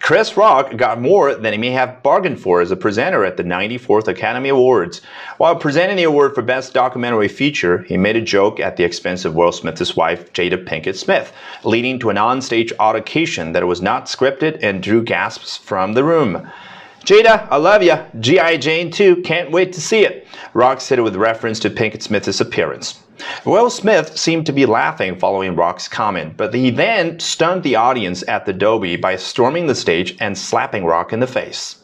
Chris Rock got more than he may have bargained for as a presenter at the 94th Academy Awards. While presenting the award for Best Documentary Feature, he made a joke at the expense of Will Smith's wife, Jada Pinkett Smith, leading to an onstage altercation that was not scripted and drew gasps from the room. Jada, I love ya. G.I. Jane too. Can't wait to see it. Rock said it with reference to Pinkett Smith's appearance. Will Smith seemed to be laughing following Rock's comment, but he then stunned the audience at the Dolby by storming the stage and slapping Rock in the face.